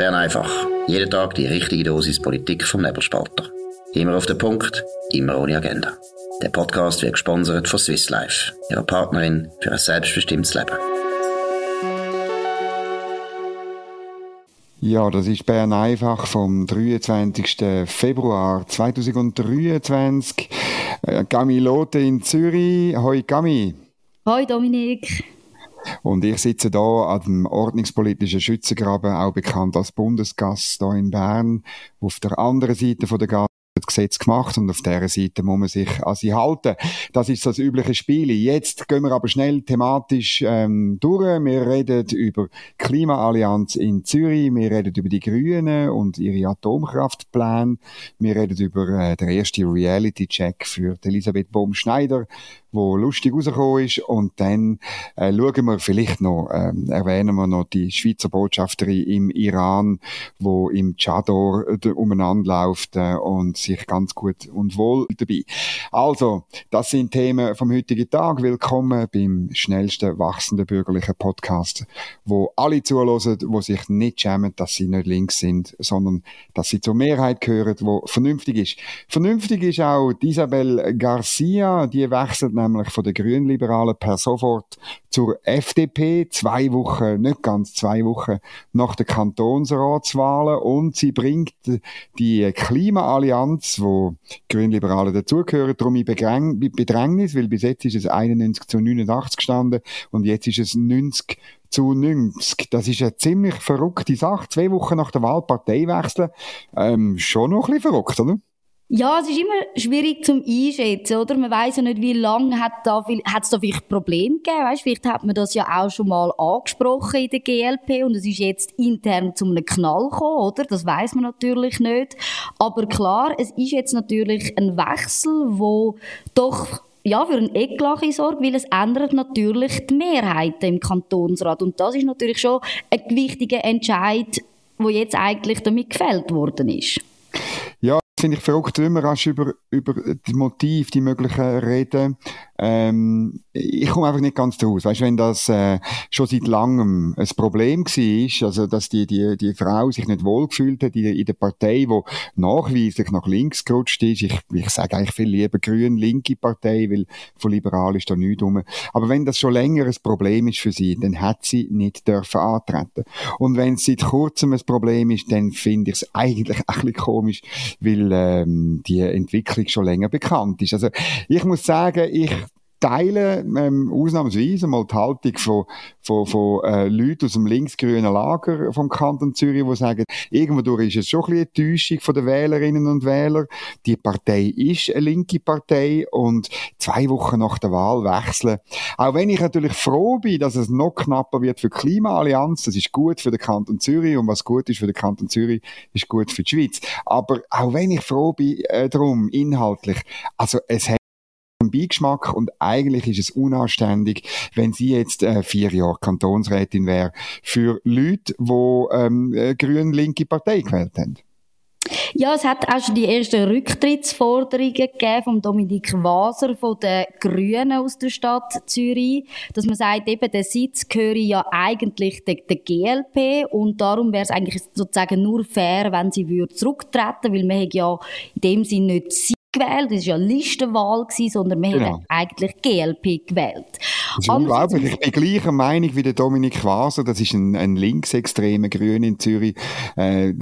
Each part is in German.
Bern einfach. Jeden Tag die richtige Dosis Politik vom Nebelspalter. Immer auf den Punkt, immer ohne Agenda. Der Podcast wird gesponsert von Swiss Life, ihrer Partnerin für ein selbstbestimmtes Leben. Ja, das ist Bern einfach vom 23. Februar 2023. Äh, Gami Lotte in Zürich. Hoi Gami. Hoi Dominik. Und ich sitze da an dem ordnungspolitischen Schützengraben, auch bekannt als Bundesgasse hier in Bern. Auf der anderen Seite von der Gasse das Gesetz gemacht und auf dieser Seite muss man sich an sie halten. Das ist das übliche Spiel. Jetzt gehen wir aber schnell thematisch ähm, durch. Wir reden über Klimaallianz in Zürich, wir reden über die Grünen und ihre Atomkraftpläne, wir reden über äh, den ersten Reality-Check für Elisabeth Baum-Schneider, wo lustig rausgekommen ist. Und dann äh, schauen wir vielleicht noch, äh, erwähnen wir noch die Schweizer Botschafterin im Iran, wo im Chador äh, umeinander läuft äh, und sich ganz gut und wohl dabei. Also, das sind Themen vom heutigen Tag. Willkommen beim schnellsten wachsenden bürgerlichen Podcast, wo alle zuhören, wo sich nicht schämen, dass sie nicht links sind, sondern dass sie zur Mehrheit gehören, wo vernünftig ist. Vernünftig ist auch Isabel Garcia, die wechselt nämlich von den Grünliberalen per sofort zur FDP, zwei Wochen, nicht ganz zwei Wochen nach den Kantonsratswahlen und sie bringt die Klimaallianz, wo Grünliberale dazugehören, darum in Bedrängnis, weil bis jetzt ist es 91 zu 89 gestanden und jetzt ist es 90 zu 90. Das ist eine ziemlich verrückte Sache. Zwei Wochen nach der Wahl Partei wechseln, ähm, schon noch ein bisschen verrückt, oder? Ja, es ist immer schwierig zum Einschätzen, oder? Man weiß ja nicht, wie lange hat da, hat es da vielleicht Probleme gegeben, weißt? Vielleicht hat man das ja auch schon mal angesprochen in der GLP und es ist jetzt intern zu einem Knall gekommen, oder? Das weiß man natürlich nicht. Aber klar, es ist jetzt natürlich ein Wechsel, wo doch ja, für ein Eklat sorgt, weil es ändert natürlich die Mehrheiten im Kantonsrat. Und das ist natürlich schon ein wichtiger Entscheid, wo jetzt eigentlich damit gefällt worden ist. Finde ich verrückt, wenn wir rasch über, über die Motiv, die möglichen reden. Ähm, ich komme einfach nicht ganz draus. Weißt du, wenn das äh, schon seit langem ein Problem war, also dass die, die, die Frau sich nicht wohlgefühlt hat in, in der Partei, wo nachweislich nach links gerutscht ist. Ich, ich sage eigentlich viel lieber grün-linke Partei, weil von liberal ist da nichts rum. Aber wenn das schon länger ein Problem ist für sie, dann hat sie nicht dürfen antreten. Und wenn es seit kurzem ein Problem ist, dann finde ich es eigentlich ein bisschen komisch, weil ähm, die Entwicklung schon länger bekannt ist. Also ich muss sagen, ich teile ähm, ausnahmsweise mal die Haltung von, von, von äh, Leuten aus dem linksgrünen Lager vom Kanton Zürich, die sagen, irgendwo ist es schon ein bisschen eine Täuschung von den Wählerinnen und Wählern. Die Partei ist eine linke Partei und zwei Wochen nach der Wahl wechseln. Auch wenn ich natürlich froh bin, dass es noch knapper wird für die Klimaallianz, das ist gut für den Kanton Zürich und was gut ist für den Kanton Zürich, ist gut für die Schweiz. Aber auch wenn ich froh bin äh, darum, inhaltlich, also es hat Beigeschmack und eigentlich ist es unanständig, wenn sie jetzt äh, vier Jahre Kantonsrätin wäre für Leute, die ähm, äh, grün-linke Partei gewählt haben. Ja, es hat auch schon die ersten Rücktrittsforderungen gegeben von Dominik Waser von den Grünen aus der Stadt Zürich, dass man sagt, eben der Sitz gehöre ja eigentlich der, der GLP und darum wäre es eigentlich sozusagen nur fair, wenn sie würde zurücktreten, weil man ja in dem Sinne nicht gewählt, das war ja eine Listenwahl, sondern wir genau. haben eigentlich GLP gewählt. Das ist unglaublich. Ich bin gleicher Meinung wie der Dominik Waser, das ist ein, ein linksextremer Grün in Zürich, äh,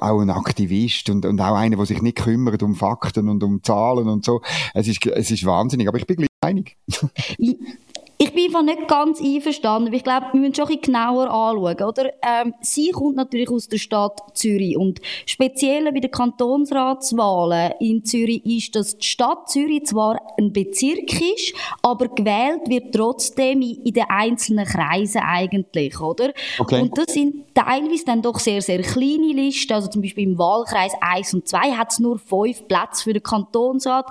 auch ein Aktivist und, und auch einer, der sich nicht kümmert um Fakten und um Zahlen und so. Es ist, es ist wahnsinnig, aber ich bin gleich einig. Ich bin einfach nicht ganz einverstanden. Ich glaube, wir müssen schon ein bisschen genauer anschauen, oder? Ähm, sie kommt natürlich aus der Stadt Zürich und speziell bei den Kantonsratswahlen in Zürich ist, dass die Stadt Zürich zwar ein Bezirk ist, aber gewählt wird trotzdem in den einzelnen Kreisen eigentlich, oder? Okay. Und das sind teilweise dann doch sehr, sehr kleine Listen. Also zum Beispiel im Wahlkreis 1 und 2 hat es nur fünf Plätze für den Kantonsrat.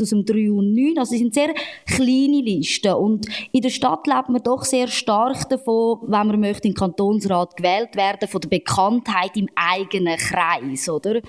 Aus dem 3 und 9. Also es sind sehr kleine Listen. Und in der Stadt lebt man doch sehr stark davon, wenn man möchte den Kantonsrat gewählt werden, von der Bekanntheit im eigenen Kreis, oder?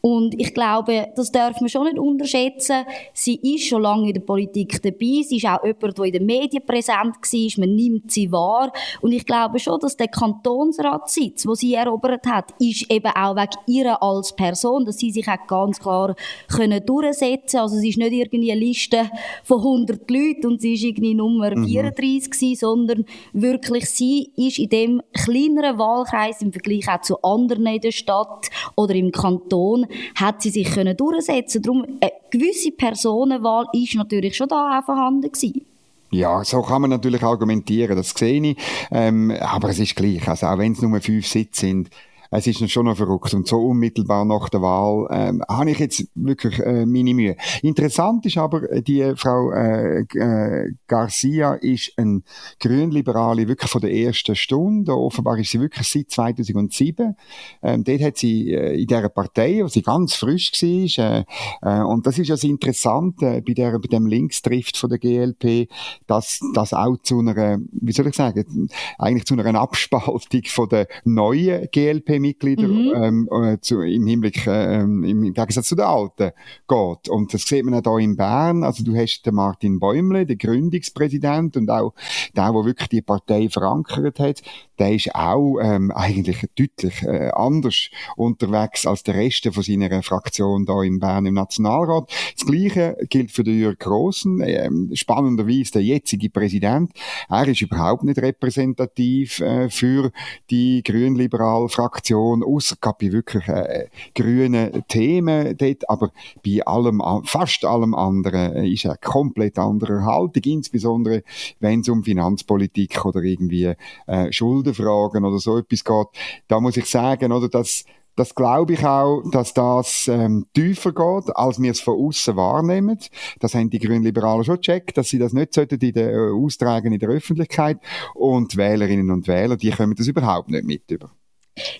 Und ich glaube, das darf man schon nicht unterschätzen. Sie ist schon lange in der Politik dabei. Sie ist auch jemand, der in den Medien präsent war. Man nimmt sie wahr. Und ich glaube schon, dass der Kantonsratssitz, wo sie erobert hat, ist eben auch wegen ihrer als Person, dass sie sich auch ganz klar können durchsetzen. Also sie ist nicht irgendwie eine Liste von 100 Leuten und sie ist irgendwie Nummer mhm. 34 gewesen, sondern wirklich sie ist in dem kleineren Wahlkreis im Vergleich auch zu anderen in der Stadt oder im Kanton hat sie sich können durchsetzen. Darum eine gewisse Personenwahl ist natürlich schon da auch vorhanden gewesen. Ja, so kann man natürlich argumentieren, das sehe ich. Ähm, aber es ist gleich. Also auch wenn es nur fünf Sitze sind, es ist schon noch verrückt. Und so unmittelbar nach der Wahl ähm, habe ich jetzt wirklich äh, meine Mühe. Interessant ist aber, äh, die Frau äh, äh, Garcia ist ein Grünliberale wirklich von der ersten Stunde. Offenbar ist sie wirklich seit 2007. Ähm, dort hat sie äh, in dieser Partei, wo sie ganz frisch war, äh, äh, und das ist ja das Interessante bei, der, bei dem Linkstrift von der GLP, dass das auch zu einer, wie soll ich sagen, eigentlich zu einer Abspaltung von der neuen GLP Mitglieder mhm. ähm, äh, zu, im Hinblick, äh, im Gegensatz zu den Alten geht. Und das sieht man auch hier in Bern. Also du hast den Martin Bäumle, den Gründungspräsident und auch der, der wirklich die Partei verankert hat, der ist auch ähm, eigentlich deutlich äh, anders unterwegs als der Rest von seiner Fraktion da in Bern im Nationalrat. Das Gleiche gilt für den Jürg Grossen, ähm, spannenderweise der jetzige Präsident. Er ist überhaupt nicht repräsentativ äh, für die grünliberale Fraktion, außer bei wirklich äh, grünen Themen dort, aber bei allem, fast allem anderen äh, ist er komplett anderer Haltung, insbesondere wenn es um Finanzpolitik oder irgendwie äh, Schulden Fragen oder so etwas geht, da muss ich sagen, oder, dass das glaube ich auch, dass das ähm, tiefer geht, als wir es von außen wahrnehmen. Das haben die Grünliberalen schon gecheckt, dass sie das nicht sollten in der, äh, austragen in der Öffentlichkeit. Und Wählerinnen und Wähler, die kommen das überhaupt nicht mit über.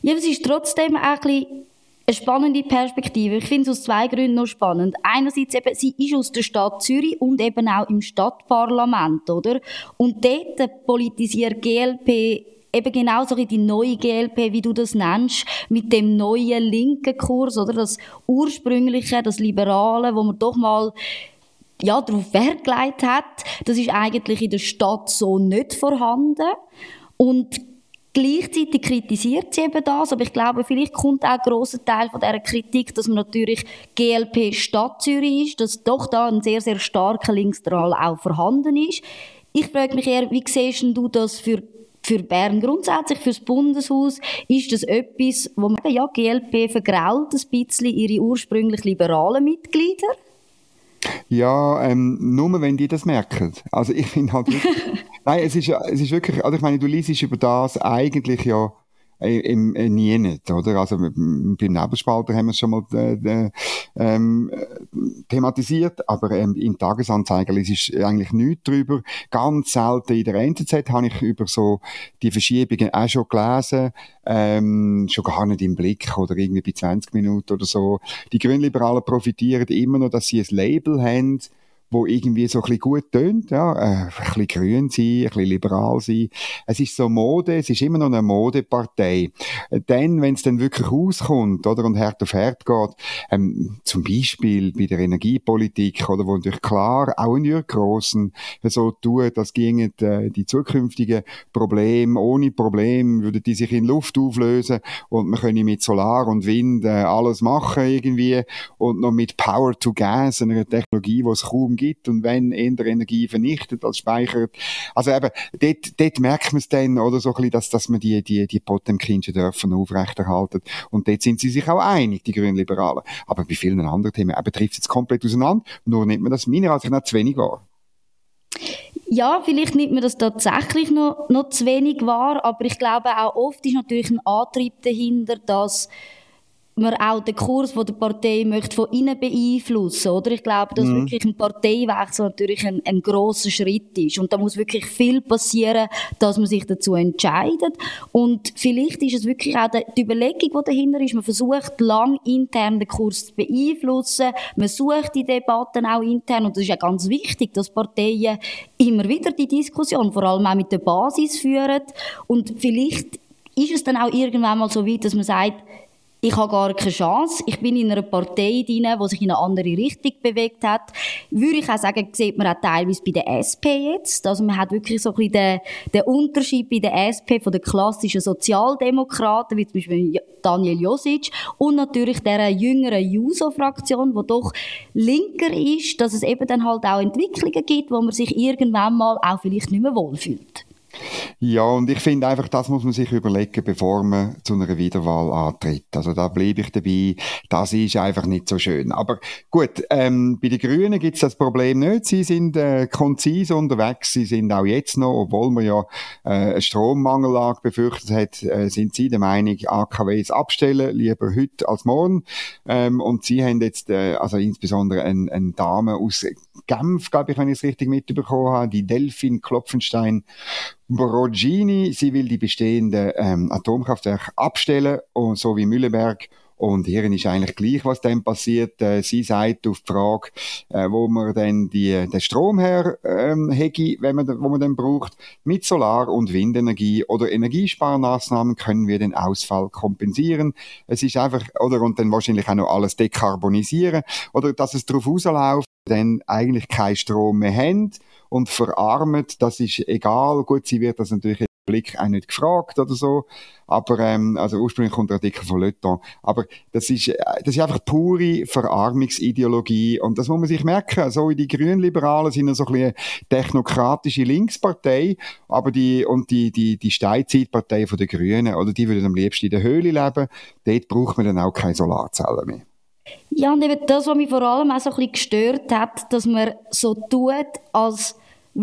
Ja, es ist trotzdem auch ein eine spannende Perspektive. Ich finde es aus zwei Gründen noch spannend. Einerseits eben, sie ist aus der Stadt Zürich und eben auch im Stadtparlament, oder? Und dort politisiert GLP eben genau so die neue GLP, wie du das nennst, mit dem neuen linken Kurs, oder das ursprüngliche, das Liberale, wo man doch mal ja, darauf Wert gelegt hat. Das ist eigentlich in der Stadt so nicht vorhanden. Und Gleichzeitig kritisiert sie eben das, aber ich glaube, vielleicht kommt auch ein grosser Teil von dieser Kritik, dass man natürlich GLP Stadt Zürich ist, dass doch da ein sehr, sehr starker Linksstrahl auch vorhanden ist. Ich frage mich eher, wie siehst du das für für Bern grundsätzlich, für das Bundeshaus, ist das etwas, wo man, ja, GLP vergrault ein bisschen ihre ursprünglich liberalen Mitglieder? Ja, ähm, nur wenn die das merken. Also ich finde halt nein, es ist, es ist wirklich, also ich meine, du liest über das eigentlich ja im, im nie nicht, oder? Also beim Nebelspalter haben wir es schon mal äh, ähm, thematisiert, aber ähm, in Tagesanzeigen ist eigentlich nichts drüber. Ganz selten in der NZZ habe ich über so die Verschiebungen auch schon gelesen, ähm, schon gar nicht im Blick oder irgendwie bei 20 Minuten oder so. Die Grünliberalen profitieren immer noch, dass sie ein Label haben, wo irgendwie so ein bisschen gut tönt, ja, äh, ein bisschen grün sein, ein bisschen liberal sein. Es ist so Mode, es ist immer noch eine Modepartei. Dann, wenn es dann wirklich rauskommt, oder, und Herd auf Herd geht, ähm, zum Beispiel bei der Energiepolitik, oder, wo natürlich klar auch in Jürg Grossen so tut, dass gingen äh, die zukünftigen Probleme, ohne Probleme, würden die sich in Luft auflösen und man könne mit Solar und Wind äh, alles machen irgendwie und noch mit Power to Gas, einer Technologie, die es kaum gibt und wenn eher Energie vernichtet als speichert. Also eben, dort, dort merkt man es dann, oder so bisschen, dass, dass man die, die, die Potemkinschen Dörfer aufrechterhalten. Und dort sind sie sich auch einig, die Grünliberalen. Aber bei vielen anderen Themen eben trifft es jetzt komplett auseinander, nur nimmt man das meiner Ansicht nach zu wenig wahr. Ja, vielleicht nimmt man das tatsächlich noch, noch zu wenig wahr, aber ich glaube auch oft ist natürlich ein Antrieb dahinter, dass man auch den Kurs von der Partei möchte von innen beeinflussen, oder? Ich glaube, dass mhm. wirklich ein Parteiwechsel natürlich ein, ein grosser Schritt ist. Und da muss wirklich viel passieren, dass man sich dazu entscheidet. Und vielleicht ist es wirklich auch die Überlegung, die dahinter ist. Man versucht lang intern den Kurs zu beeinflussen. Man sucht die Debatten auch intern. Und das ist ja ganz wichtig, dass Parteien immer wieder die Diskussion, vor allem auch mit der Basis führen. Und vielleicht ist es dann auch irgendwann mal so weit, dass man sagt, ich habe gar keine Chance. Ich bin in einer Partei drin, die sich in eine andere Richtung bewegt hat. Würde ich auch sagen, sieht man auch teilweise bei der SP jetzt. Also man hat wirklich so ein bisschen den, den Unterschied bei der SP von den klassischen Sozialdemokraten, wie zum Beispiel Daniel Josic, und natürlich der jüngeren Juso-Fraktion, die doch linker ist, dass es eben dann halt auch Entwicklungen gibt, wo man sich irgendwann mal auch vielleicht nicht mehr wohlfühlt. Ja, und ich finde einfach, das muss man sich überlegen, bevor man zu einer Wiederwahl antritt. Also da bleibe ich dabei. Das ist einfach nicht so schön. Aber gut, ähm, bei den Grünen gibt es das Problem nicht. Sie sind äh, konzis unterwegs. Sie sind auch jetzt noch, obwohl man ja äh, eine Strommangellage befürchtet hat, äh, sind Sie der Meinung, AKWs abstellen, lieber heute als morgen. Ähm, und Sie haben jetzt, äh, also insbesondere eine ein Dame aus Genf, glaube ich, wenn ich es richtig mitbekommen habe, die Delfin Klopfenstein Borogini. Sie will die bestehenden ähm, Atomkraftwerke abstellen, und so wie Mühleberg. Und hier ist eigentlich gleich, was dann passiert. Äh, sie sagt auf die Frage, äh, wo man denn die, den Strom her ähm, hätte, wenn man, wo man den braucht. Mit Solar- und Windenergie oder Energiesparmaßnahmen können wir den Ausfall kompensieren. Es ist einfach, oder und dann wahrscheinlich auch noch alles dekarbonisieren. Oder dass es darauf rausläuft, dann eigentlich keinen Strom mehr haben und verarmt, das ist egal. Gut, sie wird das natürlich im Blick auch nicht gefragt oder so, aber ähm, also ursprünglich kommt der Artikel von Le Temps. aber das ist äh, das ist einfach pure Verarmungsideologie und das muss man sich merken. So wie die Grünliberalen sind so ein bisschen technokratische Linkspartei, aber die und die die die Steinzeitpartei von den Grünen oder die würden am liebsten in der Höhle leben. Dort braucht man dann auch keine Solarzellen mehr. Ja, und eben das, was mich vor allem auch so ein bisschen gestört hat, dass man so tut, als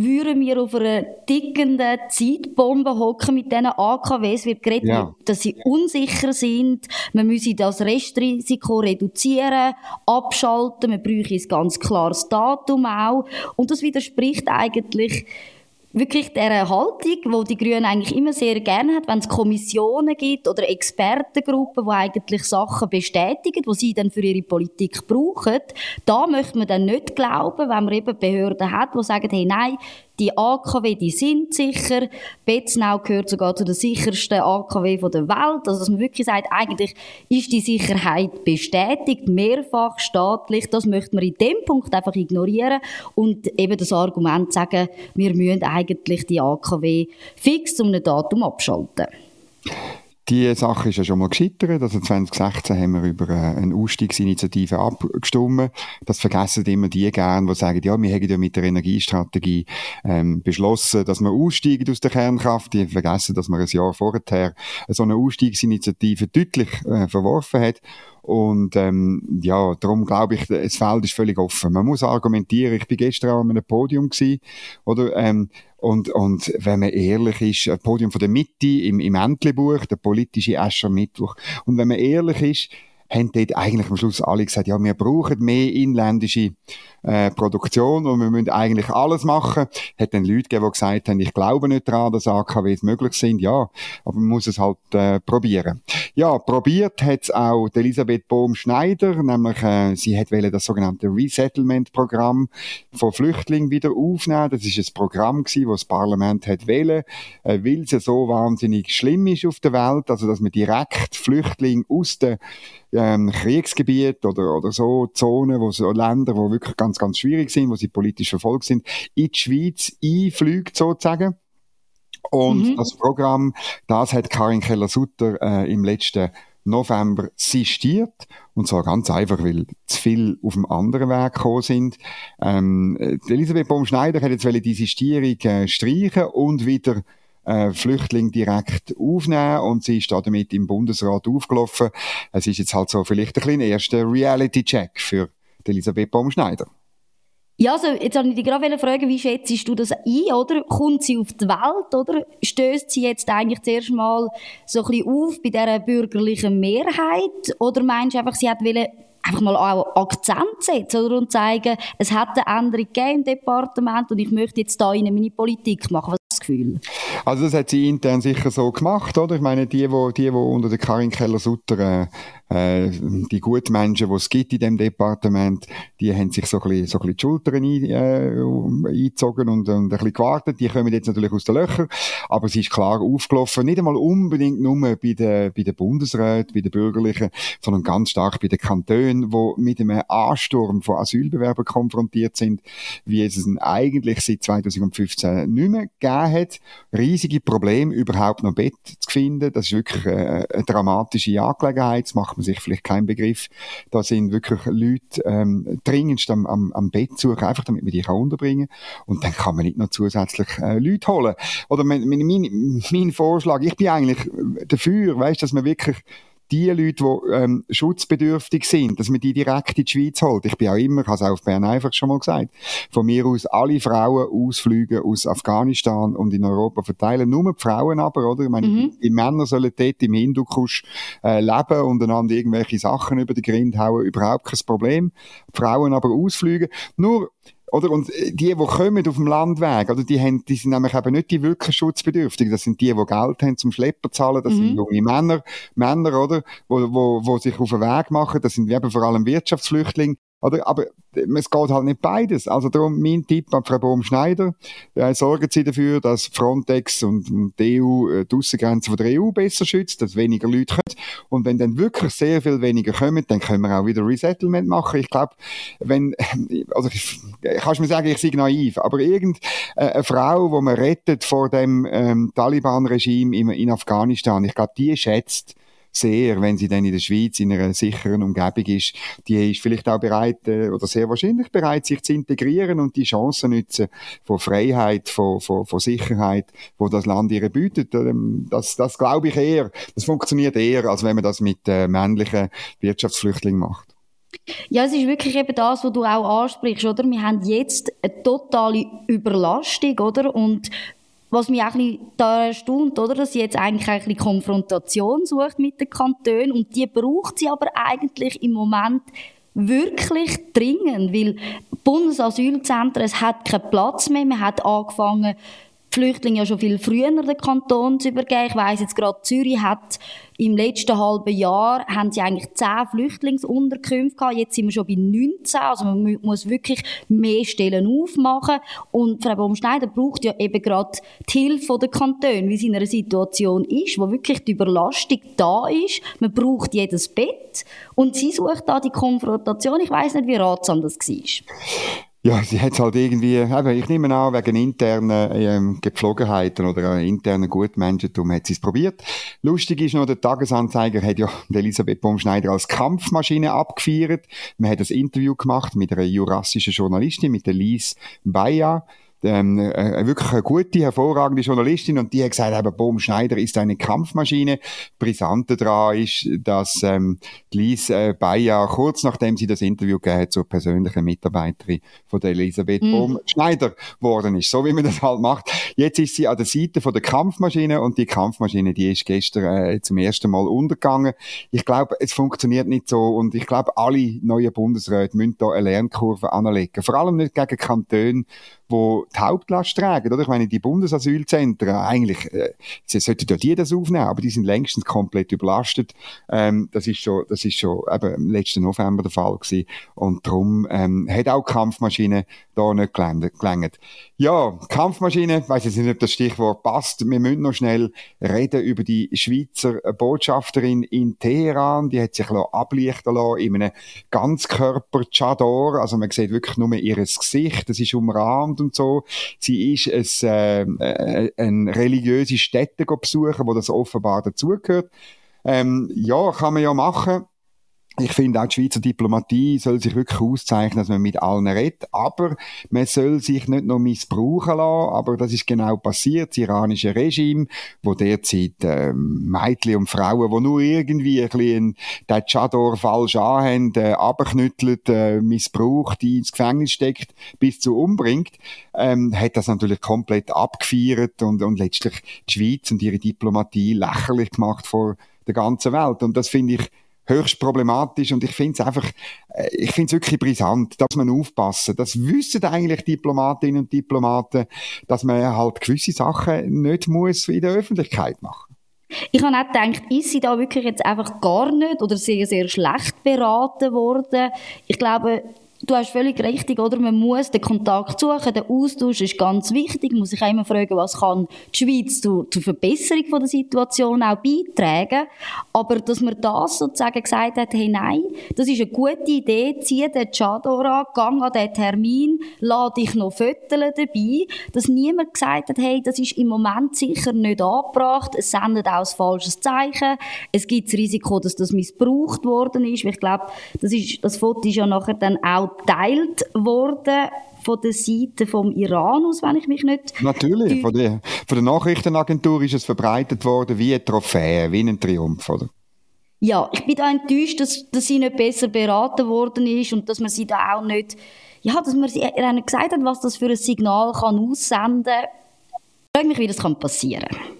würden wir auf einer tickenden Zeitbombe hocken mit diesen AKWs, wird geredet, ja. dass sie unsicher sind, man müsse das Restrisiko reduzieren, abschalten, man bräuchte ein ganz klares Datum auch. Und das widerspricht eigentlich wirklich der Haltung, wo die Grünen eigentlich immer sehr gerne hat, wenn es Kommissionen gibt oder Expertengruppen, wo eigentlich Sachen bestätigen, wo sie dann für ihre Politik brauchen. Da möchte man dann nicht glauben, wenn man eben Behörden hat, die sagen, hey, nein, die AKW, die sind sicher. Betznau gehört sogar zu den sichersten AKW der Welt. Also, dass man wirklich sagt, eigentlich ist die Sicherheit bestätigt, mehrfach staatlich. Das möchte man in dem Punkt einfach ignorieren und eben das Argument sagen, wir müssen eigentlich die AKW fix zu einem Datum abschalten. Die Sache ist ja schon mal gescheitert. Also 2016 haben wir über äh, eine Ausstiegsinitiative abgestimmt. Das vergessen immer die gern, die sagen, ja, wir haben ja mit der Energiestrategie ähm, beschlossen, dass wir aussteigen aus der Kernkraft. Die vergessen, dass man ein Jahr vorher so eine Ausstiegsinitiative deutlich äh, verworfen hat. Und ähm, ja, darum glaube ich, das Feld ist völlig offen. Man muss argumentieren. Ich bin gestern an einem Podium gewesen, oder? Ähm, und, und wenn man ehrlich ist, ein Podium von der Mitte im, im Entlebuch, der politische Escher Mittwoch. Und wenn man ehrlich ist, haben dort eigentlich am Schluss alle gesagt, ja, wir brauchen mehr inländische äh, Produktion und wir müssen eigentlich alles machen. Hat dann Leute gegeben, die gesagt haben, ich glaube nicht daran, dass AKWs möglich sind. Ja, aber man muss es halt äh, probieren. Ja, probiert hat es auch Elisabeth Bohm-Schneider, nämlich äh, sie hat das sogenannte Resettlement-Programm von Flüchtlingen wieder aufnehmen. Das ist ein Programm gewesen, das das Parlament hat wählen, äh, weil es so wahnsinnig schlimm ist auf der Welt, also dass man direkt Flüchtlinge aus den ähm, Kriegsgebiet oder, oder so Zonen, wo so Länder, wo wirklich ganz, ganz schwierig sind, wo sie politisch verfolgt sind, in die Schweiz einfliegt sozusagen. Und mhm. das Programm, das hat Karin Keller-Sutter äh, im letzten November sistiert. Und zwar ganz einfach, weil zu viel auf dem anderen Weg gekommen sind. Ähm, Elisabeth Baum-Schneider hat jetzt die Sistierung äh, streichen und wieder äh, Flüchtlinge direkt aufnehmen und sie ist damit im Bundesrat aufgelaufen. Es ist jetzt halt so vielleicht ein kleiner erster Reality-Check für Elisabeth Baumschneider. Ja, also jetzt wollte ich dich gerade fragen, wie schätzt du das ein, oder? Kommt sie auf die Welt, oder? Stößt sie jetzt eigentlich zuerst mal so ein bisschen auf bei dieser bürgerlichen Mehrheit? Oder meinst du einfach, sie hat wollen einfach mal auch Akzent setzen oder? und zeigen, es hat eine Änderung gegeben im Departement und ich möchte jetzt da in meine Politik machen. Das Gefühl? Also das hat sie intern sicher so gemacht, oder? Ich meine, die, die, die, die unter der Karin Keller-Sutter äh, äh, die guten Menschen, die es gibt in dem Departement, die haben sich so ein bisschen, so ein bisschen die Schultern ein, äh, eingezogen und, und ein bisschen gewartet. Die kommen jetzt natürlich aus den Löchern, aber es ist klar aufgelaufen, nicht einmal unbedingt nur bei den, bei den Bundesräten, bei den Bürgerlichen, sondern ganz stark bei den Kantonen, die mit einem Ansturm von Asylbewerbern konfrontiert sind, wie es eigentlich seit 2015 nicht mehr gegeben hat. Riesige Probleme, überhaupt noch Bett zu finden. Das ist wirklich äh, eine dramatische Angelegenheit. Das macht man sich vielleicht keinen Begriff. Da sind wirklich Leute ähm, dringendst am, am, am Bett suchen, einfach damit man die kann unterbringen Und dann kann man nicht noch zusätzlich äh, Leute holen. Oder mein, mein, mein, mein Vorschlag, ich bin eigentlich dafür, weißt, dass man wirklich die Leute, die ähm, schutzbedürftig sind, dass man die direkt in die Schweiz holt. Ich bin auch immer, ich habe es auch auf Bern einfach schon mal gesagt, von mir aus alle Frauen ausfliegen aus Afghanistan und in Europa verteilen. Nur die Frauen aber, oder? Ich meine, mhm. die Männer sollen dort im Hindukusch äh, leben und einander irgendwelche Sachen über den Grind hauen, überhaupt kein Problem. Die Frauen aber ausfliegen. Nur oder? Und äh, die, die kommen auf dem Landweg, oder? Die, haben, die sind nämlich eben nicht die wirklich Schutzbedürftigen. Das sind die, die Geld haben zum Schlepper zahlen. Das mhm. sind junge Männer, Männer, oder? Wo, wo, wo sich auf den Weg machen. Das sind eben vor allem Wirtschaftsflüchtlinge. Oder? Aber es geht halt nicht beides. Also darum mein Tipp an Frau Bohm-Schneider, äh, sorgen Sie dafür, dass Frontex und die EU äh, die Aussengrenzen von der EU besser schützt, dass weniger Leute kommen. Und wenn dann wirklich sehr viel weniger kommen, dann können wir auch wieder Resettlement machen. Ich glaube, wenn, also ich, kannst mir sagen, ich sei naiv, aber irgendeine äh, Frau, die man rettet vor dem ähm, Taliban-Regime in, in Afghanistan, ich glaube, die schätzt sehr, wenn sie dann in der Schweiz in einer sicheren Umgebung ist, die ist vielleicht auch bereit äh, oder sehr wahrscheinlich bereit, sich zu integrieren und die Chancen nutzen von Freiheit, von, von, von Sicherheit, wo das Land ihr bietet. Ähm, das, das glaube ich eher. Das funktioniert eher, als wenn man das mit äh, männlichen Wirtschaftsflüchtlingen macht. Ja, es ist wirklich eben das, was du auch ansprichst, oder? Wir haben jetzt eine totale Überlastung, oder? Und was mich auch ein bisschen da erstaunt, oder, dass sie jetzt eigentlich ein bisschen Konfrontation sucht mit den Kantonen. Und die braucht sie aber eigentlich im Moment wirklich dringend, weil Bundesasylzentren, es hat keinen Platz mehr, man hat angefangen, Flüchtlinge ja schon viel früher den Kanton zu übergeben. Ich weiss jetzt gerade, Zürich hat im letzten halben Jahr haben sie eigentlich zehn Flüchtlingsunterkünfte gehabt. Jetzt sind wir schon bei 19. Also man muss wirklich mehr Stellen aufmachen. Und Frau Baumschneider braucht ja eben gerade die Hilfe der Kantone, wie sie in einer Situation ist, wo wirklich die Überlastung da ist. Man braucht jedes Bett. Und sie sucht da die Konfrontation. Ich weiß nicht, wie ratsam das war. Ja, sie hat halt irgendwie, eben, ich nehme an, wegen internen ähm, Gepflogenheiten oder äh, internen Gutmenschentum hat sie es probiert. Lustig ist noch, der Tagesanzeiger hat ja Elisabeth Baumschneider als Kampfmaschine abgefeiert. Man hat ein Interview gemacht mit einer jurassischen Journalistin, mit der Lise Bayer ähm, äh, wirklich eine gute, hervorragende Journalistin und die hat gesagt, eben, Bohm Schneider ist eine Kampfmaschine. Brisante daran ist, dass ähm, Lies äh, Bayer kurz nachdem sie das Interview gegeben hat, zur persönlichen Mitarbeiterin von der Elisabeth mm. Bohm Schneider geworden ist. So wie man das halt macht. Jetzt ist sie an der Seite von der Kampfmaschine und die Kampfmaschine, die ist gestern äh, zum ersten Mal untergegangen. Ich glaube, es funktioniert nicht so und ich glaube, alle neuen Bundesräte müssen da eine Lernkurve anlegen. Vor allem nicht gegen Kantone, wo die Hauptlast tragen, oder? Ich meine, die Bundesasylzentren, eigentlich, äh, sie sollten ja die das aufnehmen, aber die sind längstens komplett überlastet. Ähm, das ist schon, das ist schon eben im letzten November der Fall gewesen. Und darum, ähm, hat auch die Kampfmaschine da nicht gelangt. Ja, Kampfmaschine, ich weiss jetzt nicht, ob das Stichwort passt. Wir müssen noch schnell reden über die Schweizer Botschafterin in Teheran. Die hat sich ablichten lassen in einem Ganzkörper-Chador. Also man sieht wirklich nur ihr Gesicht. Das ist umrahmt und so. Sie ist es, äh, äh, eine religiöse Stätte besuchen, wo das offenbar dazugehört. Ähm, ja, kann man ja machen. Ich finde auch die Schweizer Diplomatie soll sich wirklich auszeichnen, dass man mit allen redet, aber man soll sich nicht nur missbrauchen lassen, aber das ist genau passiert, das iranische Regime, wo derzeit äh, Mädchen und Frauen, die nur irgendwie ein bisschen den Chador falsch anhaben, äh, abknüttelt, äh, missbraucht, die ins Gefängnis steckt, bis zu umbringt, ähm, hat das natürlich komplett abgefeiert und, und letztlich die Schweiz und ihre Diplomatie lächerlich gemacht vor der ganzen Welt. Und das finde ich höchst problematisch und ich finde es einfach, äh, ich finde es wirklich brisant, dass man aufpassen. Das wissen eigentlich Diplomatinnen und Diplomaten, dass man halt gewisse Sachen nicht muss in der Öffentlichkeit machen. Ich habe auch gedacht, ist sie da wirklich jetzt einfach gar nicht oder sehr, sehr schlecht beraten worden? Ich glaube, Du hast völlig richtig, oder? Man muss den Kontakt suchen, der Austausch ist ganz wichtig. Man muss sich auch immer fragen, was kann die Schweiz zur, zur Verbesserung von der Situation auch beitragen. Aber dass man das sozusagen gesagt hat, hey, nein, das ist eine gute Idee, zieh den Chador an, gang an den Termin, lade dich noch Fotos dabei. Dass niemand gesagt hat, hey, das ist im Moment sicher nicht angebracht, es sendet auch ein falsches Zeichen, es gibt das Risiko, dass das missbraucht worden ist. Ich glaube, das, ist, das Foto ist ja nachher dann auch geteilt worden von der Seite vom Iran aus, wenn ich mich nicht... Natürlich, von der, von der Nachrichtenagentur ist es verbreitet worden wie eine Trophäe, wie ein Triumph, oder? Ja, ich bin da enttäuscht, dass, dass sie nicht besser beraten worden ist und dass man sie da auch nicht... Ja, dass man sie ihnen gesagt hat, was das für ein Signal kann aussenden kann. Ich frage mich, wie das passieren kann.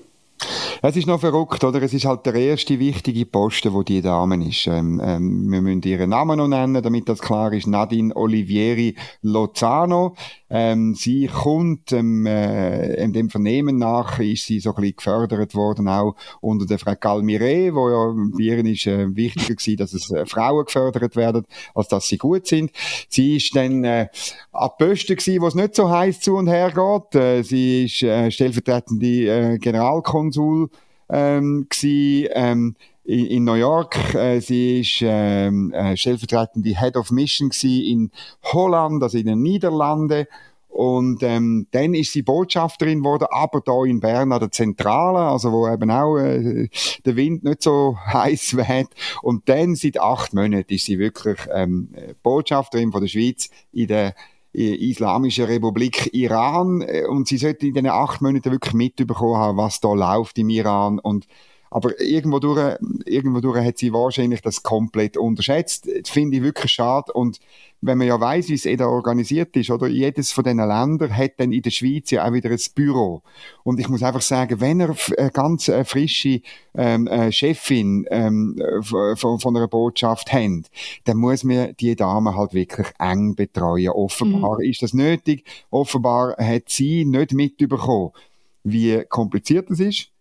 Es ist noch verrückt, oder? Es ist halt der erste wichtige Posten, wo die Dame ist. Ähm, ähm, wir müssen ihren Namen noch nennen, damit das klar ist. Nadine Olivieri Lozano. Ähm, sie kommt ähm, äh, dem Vernehmen nach, ist sie so ein bisschen gefördert worden, auch unter der Frau Calmire, wo ja bei ihr ist äh, wichtiger gewesen, dass es äh, Frauen gefördert werden, als dass sie gut sind. Sie ist dann äh, an Posten gewesen, wo es nicht so heiß zu und her geht. Äh, sie ist äh, stellvertretende äh, Generalkonsul ähm, gewesen, ähm, in, in New York. Äh, sie ist ähm, äh, stellvertretende Head of Mission in Holland, also in den Niederlanden. Und ähm, dann ist sie Botschafterin geworden, aber da in Bern an der Zentrale, also wo eben auch äh, der Wind nicht so heiß weht. Und dann seit acht Monaten ist sie wirklich ähm, Botschafterin von der Schweiz in der Islamischen Republik Iran und sie sollte in den acht Monaten wirklich mitbekommen haben, was da läuft im Iran und aber irgendwo durch, irgendwo durch hat sie wahrscheinlich das komplett unterschätzt. Das finde ich wirklich schade. Und wenn man ja weiß, wie es da organisiert ist, oder jedes von diesen Ländern hat dann in der Schweiz ja auch wieder ein Büro. Und ich muss einfach sagen, wenn er eine ganz äh, frische ähm, äh, Chefin ähm, von, von einer Botschaft hat, dann muss man die Dame halt wirklich eng betreuen. Offenbar mhm. ist das nötig. Offenbar hat sie nicht mitbekommen, wie kompliziert es ist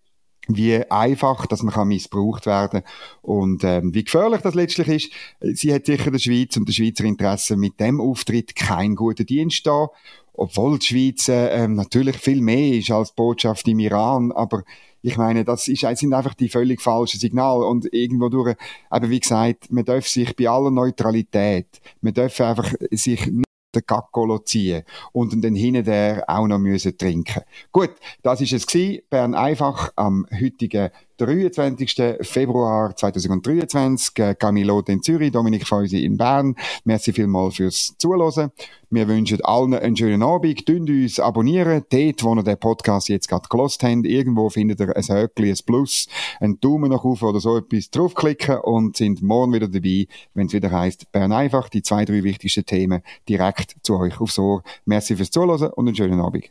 wie einfach, dass man kann missbraucht werden. Und ähm, wie gefährlich das letztlich ist. Sie hat sicher der Schweiz und der Schweizer Interesse mit dem Auftritt keinen guten Dienst da, obwohl die Schweiz ähm, natürlich viel mehr ist als Botschaft im Iran, aber ich meine, das ist, sind einfach die völlig falschen Signale. Und irgendwo durch, eben wie gesagt, man darf sich bei aller Neutralität, man darf einfach sich den Gacko ziehen und dann hinten der auch noch müssen trinken. Gut, das ist es gewesen. Bern einfach am heutigen 23. Februar 2023. Äh, Camilo in Zürich, Dominik Feusi in Bern. Merci vielmals fürs Zuhören. Wir wünschen allen einen schönen Abend. Dünnt uns abonnieren. Dort, wo ihr den Podcast jetzt gerade gelost habt, irgendwo findet ihr ein Höckli, ein Plus, einen Daumen nach oben oder so etwas draufklicken und sind morgen wieder dabei, wenn es wieder heisst, Bern einfach, die zwei, drei wichtigsten Themen direkt zu euch aufs Ohr. Merci fürs Zuhören und einen schönen Abend.